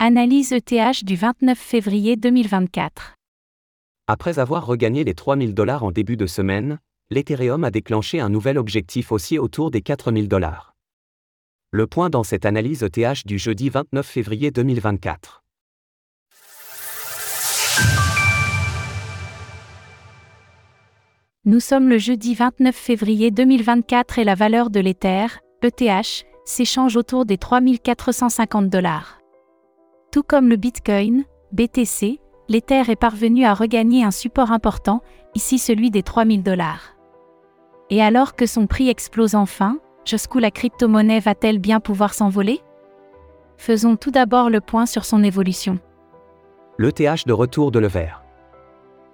Analyse ETH du 29 février 2024. Après avoir regagné les 3000 dollars en début de semaine, l'Ethereum a déclenché un nouvel objectif haussier autour des 4000 dollars. Le point dans cette analyse ETH du jeudi 29 février 2024. Nous sommes le jeudi 29 février 2024 et la valeur de l'Ether, ETH, s'échange autour des 3450 dollars. Tout comme le Bitcoin, BTC, l'Ether est parvenu à regagner un support important, ici celui des 3000 dollars. Et alors que son prix explose enfin, jusqu'où la crypto-monnaie va-t-elle bien pouvoir s'envoler? Faisons tout d'abord le point sur son évolution. L'ETH de retour de Levert.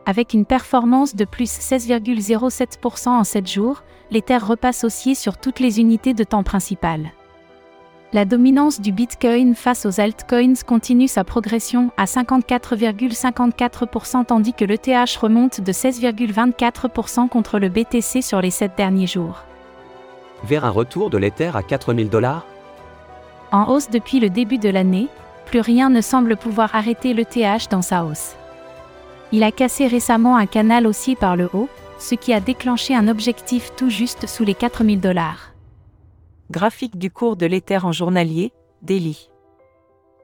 Avec une performance de plus 16,07% en 7 jours, l'Ether repasse haussier sur toutes les unités de temps principales. La dominance du Bitcoin face aux altcoins continue sa progression à 54,54% tandis que l'ETH remonte de 16,24% contre le BTC sur les 7 derniers jours. Vers un retour de l'Ether à 4000 dollars? En hausse depuis le début de l'année, plus rien ne semble pouvoir arrêter l'ETH dans sa hausse. Il a cassé récemment un canal haussier par le haut, ce qui a déclenché un objectif tout juste sous les 4000 dollars. Graphique du cours de l'Ether en journalier, Daily.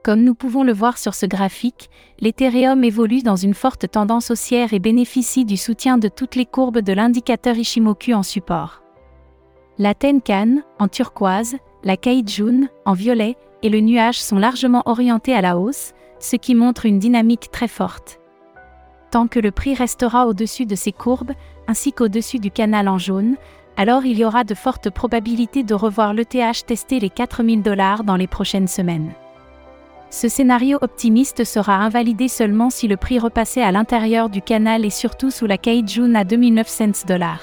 Comme nous pouvons le voir sur ce graphique, l'Ethereum évolue dans une forte tendance haussière et bénéficie du soutien de toutes les courbes de l'indicateur Ishimoku en support. La Tenkan, en turquoise, la Kaijun, en violet, et le nuage sont largement orientés à la hausse, ce qui montre une dynamique très forte. Tant que le prix restera au-dessus de ces courbes, ainsi qu'au-dessus du canal en jaune, alors il y aura de fortes probabilités de revoir l'ETH tester les 4000 dollars dans les prochaines semaines. Ce scénario optimiste sera invalidé seulement si le prix repassait à l'intérieur du canal et surtout sous la Kaijun à 2900 dollars.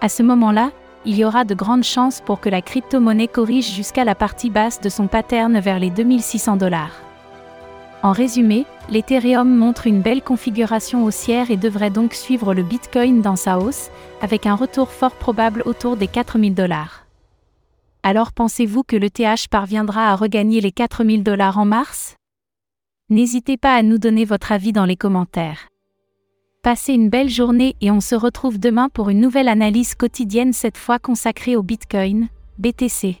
À ce moment-là, il y aura de grandes chances pour que la crypto-monnaie corrige jusqu'à la partie basse de son pattern vers les 2600 dollars. En résumé, l'Ethereum montre une belle configuration haussière et devrait donc suivre le Bitcoin dans sa hausse, avec un retour fort probable autour des 4000 dollars. Alors pensez-vous que l'ETH parviendra à regagner les 4000 dollars en mars? N'hésitez pas à nous donner votre avis dans les commentaires. Passez une belle journée et on se retrouve demain pour une nouvelle analyse quotidienne cette fois consacrée au Bitcoin, BTC.